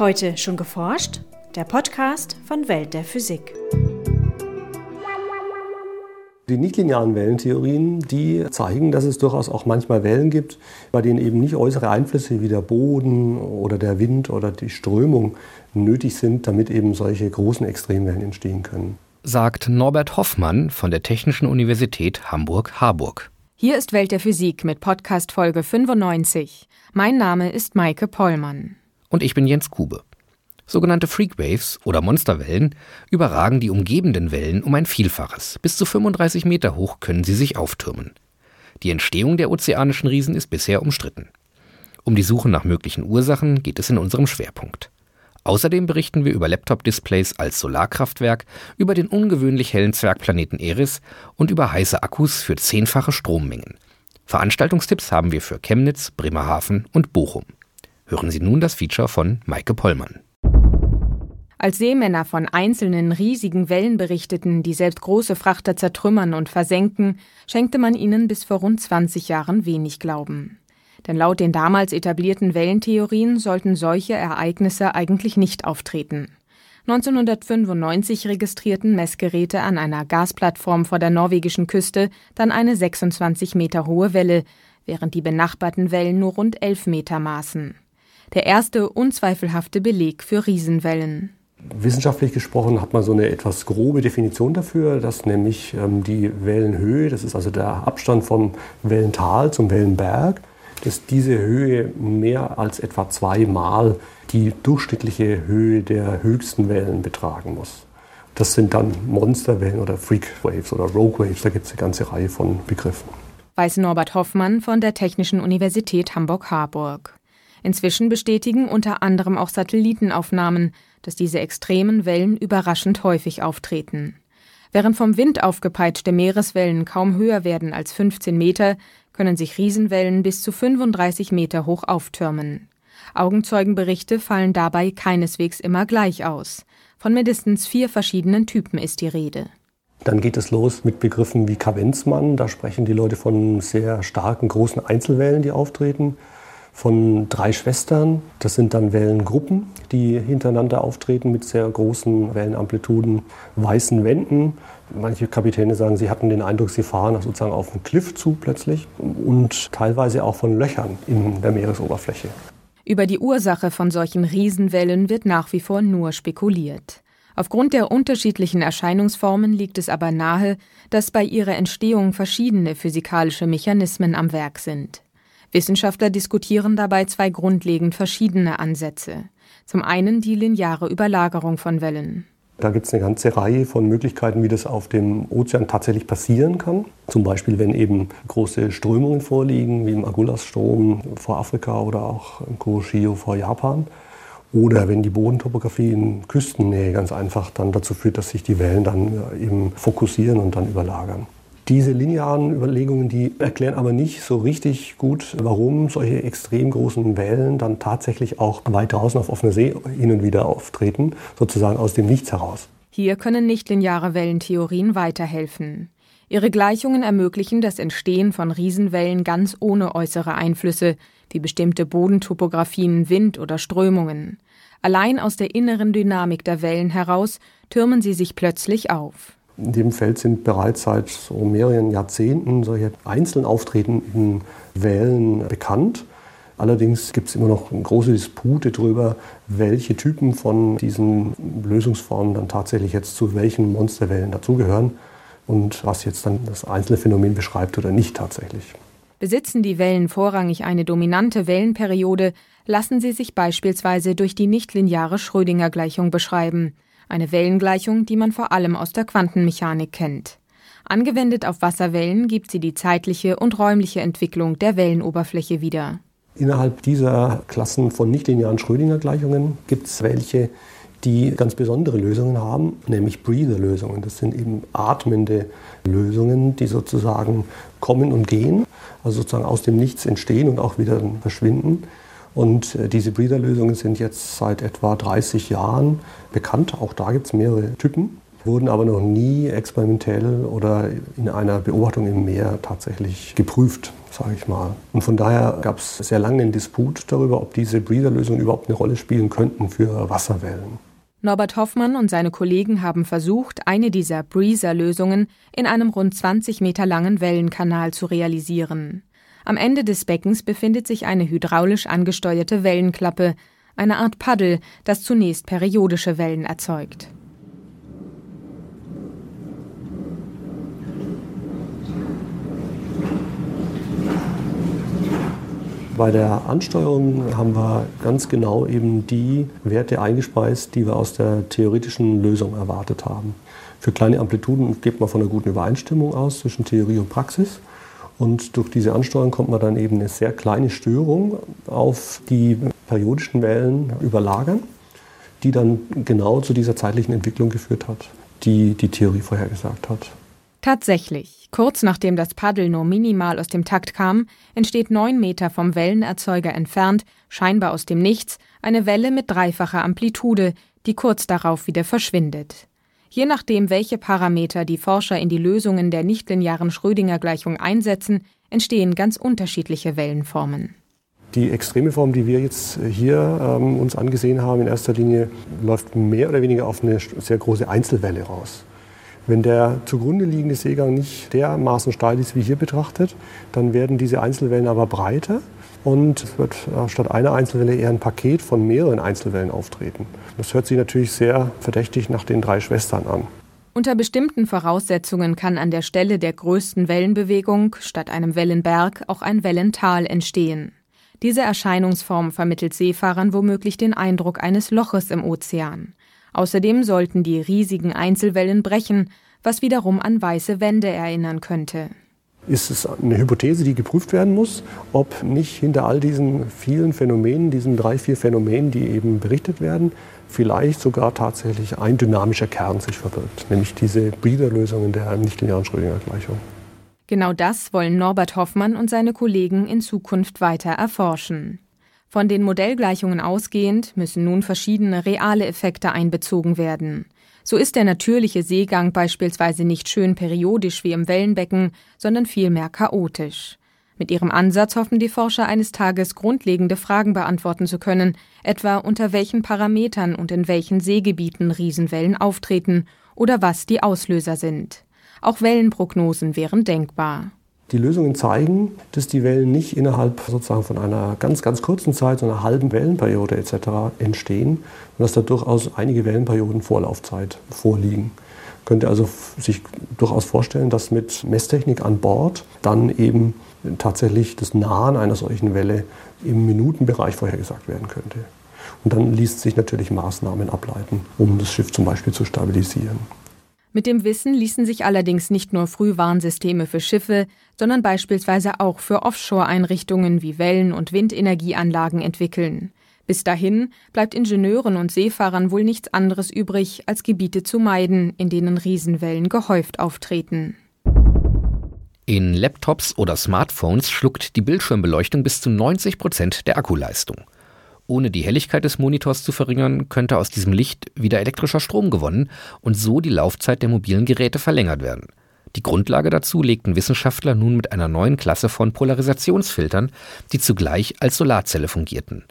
Heute schon geforscht? Der Podcast von Welt der Physik. Die nichtlinearen Wellentheorien, die zeigen, dass es durchaus auch manchmal Wellen gibt, bei denen eben nicht äußere Einflüsse wie der Boden oder der Wind oder die Strömung nötig sind, damit eben solche großen Extremwellen entstehen können. Sagt Norbert Hoffmann von der Technischen Universität Hamburg-Harburg. Hier ist Welt der Physik mit Podcast Folge 95. Mein Name ist Maike Pollmann. Und ich bin Jens Kube. Sogenannte Freakwaves oder Monsterwellen überragen die umgebenden Wellen um ein Vielfaches. Bis zu 35 Meter hoch können sie sich auftürmen. Die Entstehung der ozeanischen Riesen ist bisher umstritten. Um die Suche nach möglichen Ursachen geht es in unserem Schwerpunkt. Außerdem berichten wir über Laptop-Displays als Solarkraftwerk, über den ungewöhnlich hellen Zwergplaneten Eris und über heiße Akkus für zehnfache Strommengen. Veranstaltungstipps haben wir für Chemnitz, Bremerhaven und Bochum. Hören Sie nun das Feature von Maike Pollmann. Als Seemänner von einzelnen riesigen Wellen berichteten, die selbst große Frachter zertrümmern und versenken, schenkte man ihnen bis vor rund 20 Jahren wenig Glauben. Denn laut den damals etablierten Wellentheorien sollten solche Ereignisse eigentlich nicht auftreten. 1995 registrierten Messgeräte an einer Gasplattform vor der norwegischen Küste dann eine 26 Meter hohe Welle, während die benachbarten Wellen nur rund 11 Meter maßen. Der erste unzweifelhafte Beleg für Riesenwellen. Wissenschaftlich gesprochen hat man so eine etwas grobe Definition dafür, dass nämlich ähm, die Wellenhöhe, das ist also der Abstand vom Wellental zum Wellenberg, dass diese Höhe mehr als etwa zweimal die durchschnittliche Höhe der höchsten Wellen betragen muss. Das sind dann Monsterwellen oder Freak Waves oder Rogue Waves, da gibt es eine ganze Reihe von Begriffen. Weiß Norbert Hoffmann von der Technischen Universität Hamburg-Harburg. Inzwischen bestätigen unter anderem auch Satellitenaufnahmen, dass diese extremen Wellen überraschend häufig auftreten. Während vom Wind aufgepeitschte Meereswellen kaum höher werden als 15 Meter, können sich Riesenwellen bis zu 35 Meter hoch auftürmen. Augenzeugenberichte fallen dabei keineswegs immer gleich aus. Von mindestens vier verschiedenen Typen ist die Rede. Dann geht es los mit Begriffen wie Kavenzmann. Da sprechen die Leute von sehr starken, großen Einzelwellen, die auftreten. Von drei Schwestern. Das sind dann Wellengruppen, die hintereinander auftreten mit sehr großen Wellenamplituden. Weißen Wänden. Manche Kapitäne sagen, sie hatten den Eindruck, sie fahren sozusagen auf einen Cliff zu plötzlich. Und teilweise auch von Löchern in der Meeresoberfläche. Über die Ursache von solchen Riesenwellen wird nach wie vor nur spekuliert. Aufgrund der unterschiedlichen Erscheinungsformen liegt es aber nahe, dass bei ihrer Entstehung verschiedene physikalische Mechanismen am Werk sind. Wissenschaftler diskutieren dabei zwei grundlegend verschiedene Ansätze. Zum einen die lineare Überlagerung von Wellen. Da gibt es eine ganze Reihe von Möglichkeiten, wie das auf dem Ozean tatsächlich passieren kann. Zum Beispiel, wenn eben große Strömungen vorliegen, wie im Agulhas-Strom vor Afrika oder auch im Kuroshio vor Japan. Oder wenn die Bodentopografie in Küstennähe ganz einfach dann dazu führt, dass sich die Wellen dann eben fokussieren und dann überlagern. Diese linearen Überlegungen, die erklären aber nicht so richtig gut, warum solche extrem großen Wellen dann tatsächlich auch weit draußen auf offener See hin und wieder auftreten, sozusagen aus dem Nichts heraus. Hier können nichtlineare Wellentheorien weiterhelfen. Ihre Gleichungen ermöglichen das Entstehen von Riesenwellen ganz ohne äußere Einflüsse, wie bestimmte Bodentopografien, Wind oder Strömungen. Allein aus der inneren Dynamik der Wellen heraus türmen sie sich plötzlich auf. In dem Feld sind bereits seit so mehreren Jahrzehnten solche einzeln auftretenden Wellen bekannt. Allerdings gibt es immer noch große Dispute darüber, welche Typen von diesen Lösungsformen dann tatsächlich jetzt zu welchen Monsterwellen dazugehören und was jetzt dann das einzelne Phänomen beschreibt oder nicht tatsächlich. Besitzen die Wellen vorrangig eine dominante Wellenperiode, lassen sie sich beispielsweise durch die nichtlineare Schrödinger-Gleichung beschreiben, eine Wellengleichung, die man vor allem aus der Quantenmechanik kennt. Angewendet auf Wasserwellen gibt sie die zeitliche und räumliche Entwicklung der Wellenoberfläche wieder. Innerhalb dieser Klassen von nichtlinearen Schrödinger-Gleichungen gibt es welche, die ganz besondere Lösungen haben, nämlich Breather-Lösungen. Das sind eben atmende Lösungen, die sozusagen kommen und gehen, also sozusagen aus dem Nichts entstehen und auch wieder verschwinden. Und äh, diese Breather-Lösungen sind jetzt seit etwa 30 Jahren bekannt. Auch da gibt es mehrere Typen. wurden aber noch nie experimentell oder in einer Beobachtung im Meer tatsächlich geprüft, sage ich mal. Und von daher gab es sehr lange einen Disput darüber, ob diese Breather-Lösungen überhaupt eine Rolle spielen könnten für Wasserwellen. Norbert Hoffmann und seine Kollegen haben versucht, eine dieser Breezer-Lösungen in einem rund 20 Meter langen Wellenkanal zu realisieren. Am Ende des Beckens befindet sich eine hydraulisch angesteuerte Wellenklappe, eine Art Paddel, das zunächst periodische Wellen erzeugt. Bei der Ansteuerung haben wir ganz genau eben die Werte eingespeist, die wir aus der theoretischen Lösung erwartet haben. Für kleine Amplituden geht man von einer guten Übereinstimmung aus zwischen Theorie und Praxis. Und durch diese Ansteuerung kommt man dann eben eine sehr kleine Störung auf die periodischen Wellen überlagern, die dann genau zu dieser zeitlichen Entwicklung geführt hat, die die Theorie vorhergesagt hat. Tatsächlich, kurz nachdem das Paddel nur minimal aus dem Takt kam, entsteht neun Meter vom Wellenerzeuger entfernt, scheinbar aus dem Nichts, eine Welle mit dreifacher Amplitude, die kurz darauf wieder verschwindet. Je nachdem, welche Parameter die Forscher in die Lösungen der nichtlinearen Schrödinger-Gleichung einsetzen, entstehen ganz unterschiedliche Wellenformen. Die extreme Form, die wir jetzt hier ähm, uns angesehen haben, in erster Linie läuft mehr oder weniger auf eine sehr große Einzelwelle raus. Wenn der zugrunde liegende Seegang nicht dermaßen steil ist, wie hier betrachtet, dann werden diese Einzelwellen aber breiter und es wird äh, statt einer Einzelwelle eher ein Paket von mehreren Einzelwellen auftreten. Das hört sich natürlich sehr verdächtig nach den drei Schwestern an. Unter bestimmten Voraussetzungen kann an der Stelle der größten Wellenbewegung statt einem Wellenberg auch ein Wellental entstehen. Diese Erscheinungsform vermittelt Seefahrern womöglich den Eindruck eines Loches im Ozean. Außerdem sollten die riesigen Einzelwellen brechen, was wiederum an weiße Wände erinnern könnte. Ist es eine Hypothese, die geprüft werden muss, ob nicht hinter all diesen vielen Phänomenen, diesen drei, vier Phänomenen, die eben berichtet werden, vielleicht sogar tatsächlich ein dynamischer Kern sich verbirgt, nämlich diese Biederlösungen der nichtlinearen Schrödinger-Gleichung. Genau das wollen Norbert Hoffmann und seine Kollegen in Zukunft weiter erforschen. Von den Modellgleichungen ausgehend müssen nun verschiedene reale Effekte einbezogen werden. So ist der natürliche Seegang beispielsweise nicht schön periodisch wie im Wellenbecken, sondern vielmehr chaotisch. Mit ihrem Ansatz hoffen die Forscher eines Tages grundlegende Fragen beantworten zu können, etwa unter welchen Parametern und in welchen Seegebieten Riesenwellen auftreten oder was die Auslöser sind. Auch Wellenprognosen wären denkbar. Die Lösungen zeigen, dass die Wellen nicht innerhalb sozusagen von einer ganz, ganz kurzen Zeit, so einer halben Wellenperiode etc. entstehen und dass da durchaus einige Wellenperioden Vorlaufzeit vorliegen. Man könnte also sich durchaus vorstellen, dass mit Messtechnik an Bord dann eben tatsächlich das Nahen einer solchen Welle im Minutenbereich vorhergesagt werden könnte. Und dann liest sich natürlich Maßnahmen ableiten, um das Schiff zum Beispiel zu stabilisieren. Mit dem Wissen ließen sich allerdings nicht nur Frühwarnsysteme für Schiffe, sondern beispielsweise auch für Offshore-Einrichtungen wie Wellen- und Windenergieanlagen entwickeln. Bis dahin bleibt Ingenieuren und Seefahrern wohl nichts anderes übrig, als Gebiete zu meiden, in denen Riesenwellen gehäuft auftreten. In Laptops oder Smartphones schluckt die Bildschirmbeleuchtung bis zu 90 Prozent der Akkuleistung. Ohne die Helligkeit des Monitors zu verringern, könnte aus diesem Licht wieder elektrischer Strom gewonnen und so die Laufzeit der mobilen Geräte verlängert werden. Die Grundlage dazu legten Wissenschaftler nun mit einer neuen Klasse von Polarisationsfiltern, die zugleich als Solarzelle fungierten.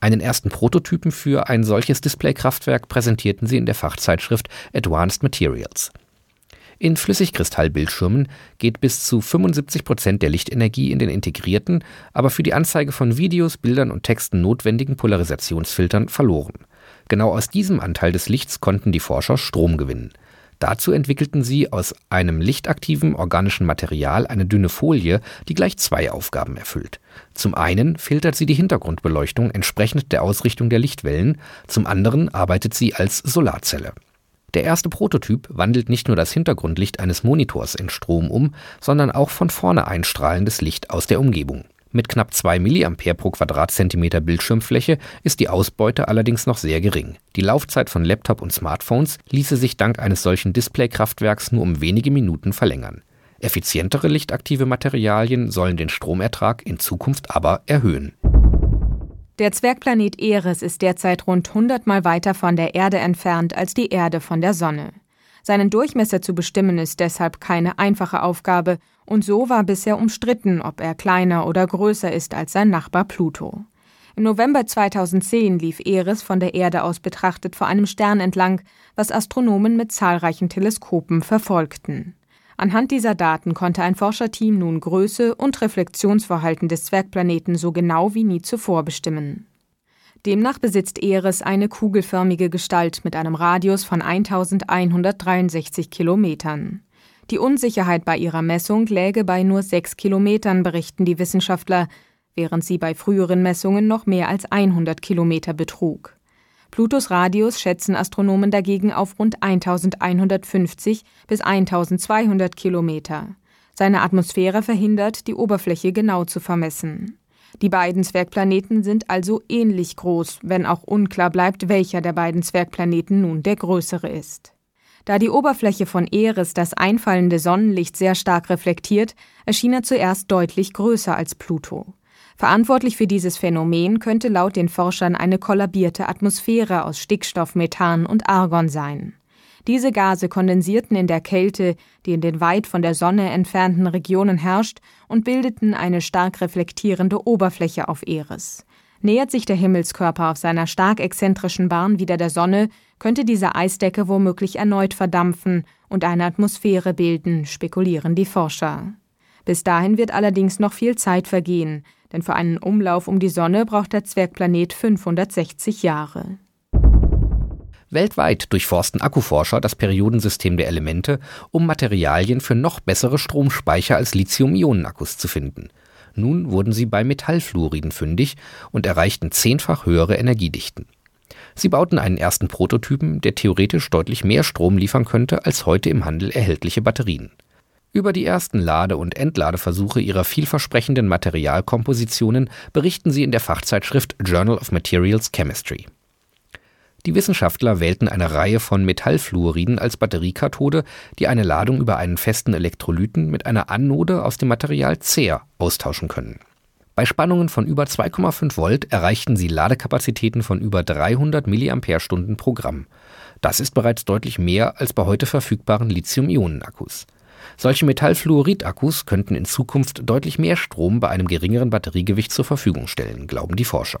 Einen ersten Prototypen für ein solches Displaykraftwerk präsentierten sie in der Fachzeitschrift Advanced Materials. In Flüssigkristallbildschirmen geht bis zu 75 Prozent der Lichtenergie in den integrierten, aber für die Anzeige von Videos, Bildern und Texten notwendigen Polarisationsfiltern verloren. Genau aus diesem Anteil des Lichts konnten die Forscher Strom gewinnen. Dazu entwickelten sie aus einem lichtaktiven organischen Material eine dünne Folie, die gleich zwei Aufgaben erfüllt. Zum einen filtert sie die Hintergrundbeleuchtung entsprechend der Ausrichtung der Lichtwellen, zum anderen arbeitet sie als Solarzelle. Der erste Prototyp wandelt nicht nur das Hintergrundlicht eines Monitors in Strom um, sondern auch von vorne einstrahlendes Licht aus der Umgebung. Mit knapp 2 mA pro Quadratzentimeter Bildschirmfläche ist die Ausbeute allerdings noch sehr gering. Die Laufzeit von Laptop und Smartphones ließe sich dank eines solchen Displaykraftwerks nur um wenige Minuten verlängern. Effizientere lichtaktive Materialien sollen den Stromertrag in Zukunft aber erhöhen. Der Zwergplanet Eris ist derzeit rund 100 Mal weiter von der Erde entfernt als die Erde von der Sonne. Seinen Durchmesser zu bestimmen ist deshalb keine einfache Aufgabe, und so war bisher umstritten, ob er kleiner oder größer ist als sein Nachbar Pluto. Im November 2010 lief Eris von der Erde aus betrachtet vor einem Stern entlang, was Astronomen mit zahlreichen Teleskopen verfolgten. Anhand dieser Daten konnte ein Forscherteam nun Größe und Reflexionsverhalten des Zwergplaneten so genau wie nie zuvor bestimmen. Demnach besitzt Eris eine kugelförmige Gestalt mit einem Radius von 1163 Kilometern. Die Unsicherheit bei ihrer Messung läge bei nur sechs Kilometern, berichten die Wissenschaftler, während sie bei früheren Messungen noch mehr als 100 Kilometer betrug. Plutos Radius schätzen Astronomen dagegen auf rund 1150 bis 1200 Kilometer. Seine Atmosphäre verhindert, die Oberfläche genau zu vermessen. Die beiden Zwergplaneten sind also ähnlich groß, wenn auch unklar bleibt, welcher der beiden Zwergplaneten nun der größere ist. Da die Oberfläche von Eris das einfallende Sonnenlicht sehr stark reflektiert, erschien er zuerst deutlich größer als Pluto. Verantwortlich für dieses Phänomen könnte laut den Forschern eine kollabierte Atmosphäre aus Stickstoff, Methan und Argon sein. Diese Gase kondensierten in der Kälte, die in den weit von der Sonne entfernten Regionen herrscht, und bildeten eine stark reflektierende Oberfläche auf Eris. Nähert sich der Himmelskörper auf seiner stark exzentrischen Bahn wieder der Sonne, könnte diese Eisdecke womöglich erneut verdampfen und eine Atmosphäre bilden, spekulieren die Forscher. Bis dahin wird allerdings noch viel Zeit vergehen, denn für einen Umlauf um die Sonne braucht der Zwergplanet 560 Jahre. Weltweit durchforsten Akkuforscher das Periodensystem der Elemente, um Materialien für noch bessere Stromspeicher als Lithium-Ionen-Akkus zu finden. Nun wurden sie bei Metallfluoriden fündig und erreichten zehnfach höhere Energiedichten. Sie bauten einen ersten Prototypen, der theoretisch deutlich mehr Strom liefern könnte als heute im Handel erhältliche Batterien. Über die ersten Lade- und Entladeversuche ihrer vielversprechenden Materialkompositionen berichten sie in der Fachzeitschrift Journal of Materials Chemistry. Die Wissenschaftler wählten eine Reihe von Metallfluoriden als Batteriekathode, die eine Ladung über einen festen Elektrolyten mit einer Anode aus dem Material Cer austauschen können. Bei Spannungen von über 2,5 Volt erreichten sie Ladekapazitäten von über 300 mAh pro Gramm. Das ist bereits deutlich mehr als bei heute verfügbaren Lithium-Ionen-Akkus. Solche Metallfluorid-Akkus könnten in Zukunft deutlich mehr Strom bei einem geringeren Batteriegewicht zur Verfügung stellen, glauben die Forscher.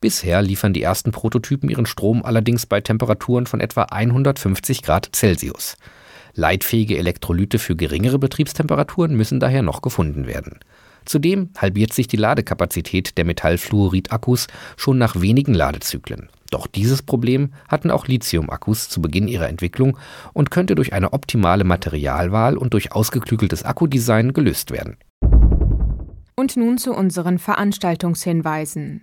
Bisher liefern die ersten Prototypen ihren Strom allerdings bei Temperaturen von etwa 150 Grad Celsius. Leitfähige Elektrolyte für geringere Betriebstemperaturen müssen daher noch gefunden werden. Zudem halbiert sich die Ladekapazität der Metallfluorid-Akkus schon nach wenigen Ladezyklen. Doch dieses Problem hatten auch Lithium-Akkus zu Beginn ihrer Entwicklung und könnte durch eine optimale Materialwahl und durch ausgeklügeltes Akkudesign gelöst werden. Und nun zu unseren Veranstaltungshinweisen.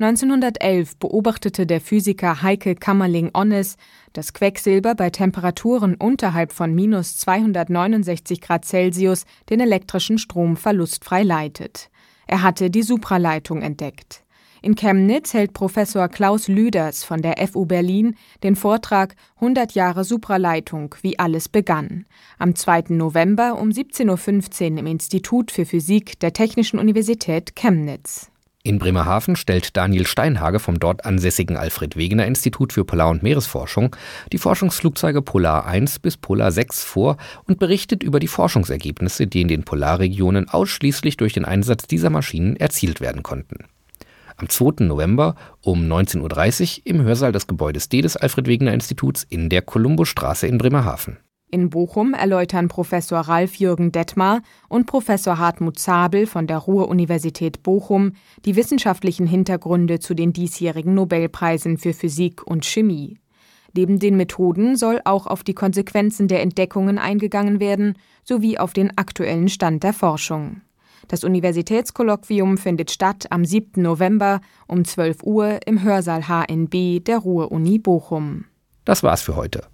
1911 beobachtete der Physiker Heike Kammerling-Onnes, dass Quecksilber bei Temperaturen unterhalb von minus 269 Grad Celsius den elektrischen Strom verlustfrei leitet. Er hatte die Supraleitung entdeckt. In Chemnitz hält Professor Klaus Lüders von der FU Berlin den Vortrag 100 Jahre Supraleitung, wie alles begann. Am 2. November um 17.15 Uhr im Institut für Physik der Technischen Universität Chemnitz. In Bremerhaven stellt Daniel Steinhage vom dort ansässigen Alfred Wegener Institut für Polar- und Meeresforschung die Forschungsflugzeuge Polar 1 bis Polar 6 vor und berichtet über die Forschungsergebnisse, die in den Polarregionen ausschließlich durch den Einsatz dieser Maschinen erzielt werden konnten am 2. November um 19.30 Uhr im Hörsaal des Gebäudes D des Alfred Wegener Instituts in der Columbusstraße in Bremerhaven. In Bochum erläutern Professor Ralf Jürgen Detmar und Professor Hartmut Zabel von der Ruhr-Universität Bochum die wissenschaftlichen Hintergründe zu den diesjährigen Nobelpreisen für Physik und Chemie. Neben den Methoden soll auch auf die Konsequenzen der Entdeckungen eingegangen werden sowie auf den aktuellen Stand der Forschung. Das Universitätskolloquium findet statt am 7. November um 12 Uhr im Hörsaal HNB der Ruhr-Uni Bochum. Das war's für heute.